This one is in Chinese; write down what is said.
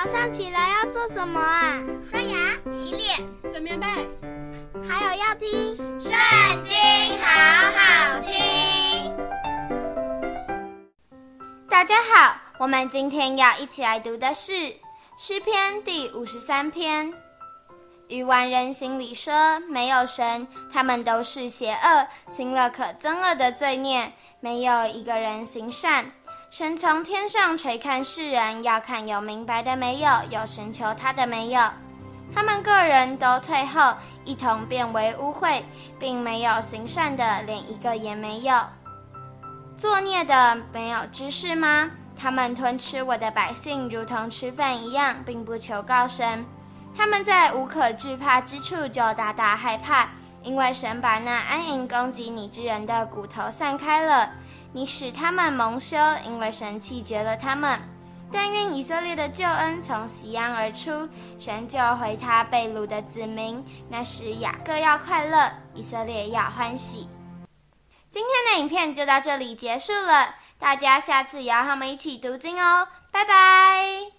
早上起来要做什么啊？刷牙、洗脸、整棉被，还有要听《圣经》，好好听。大家好，我们今天要一起来读的是诗篇第五十三篇。愚顽人心里说：“没有神，他们都是邪恶，行了可憎恶的罪孽，没有一个人行善。神从天上垂看世人，要看有明白的没有，有寻求他的没有。他们个人都退后，一同变为污秽，并没有行善的，连一个也没有。作孽的没有知识吗？他们吞吃我的百姓，如同吃饭一样，并不求告神。”他们在无可惧怕之处就大大害怕，因为神把那安营攻击你之人的骨头散开了。你使他们蒙羞，因为神弃绝了他们。但愿以色列的救恩从锡安而出，神救回他被掳的子民。那时雅各要快乐，以色列要欢喜。今天的影片就到这里结束了，大家下次也要和我们一起读经哦，拜拜。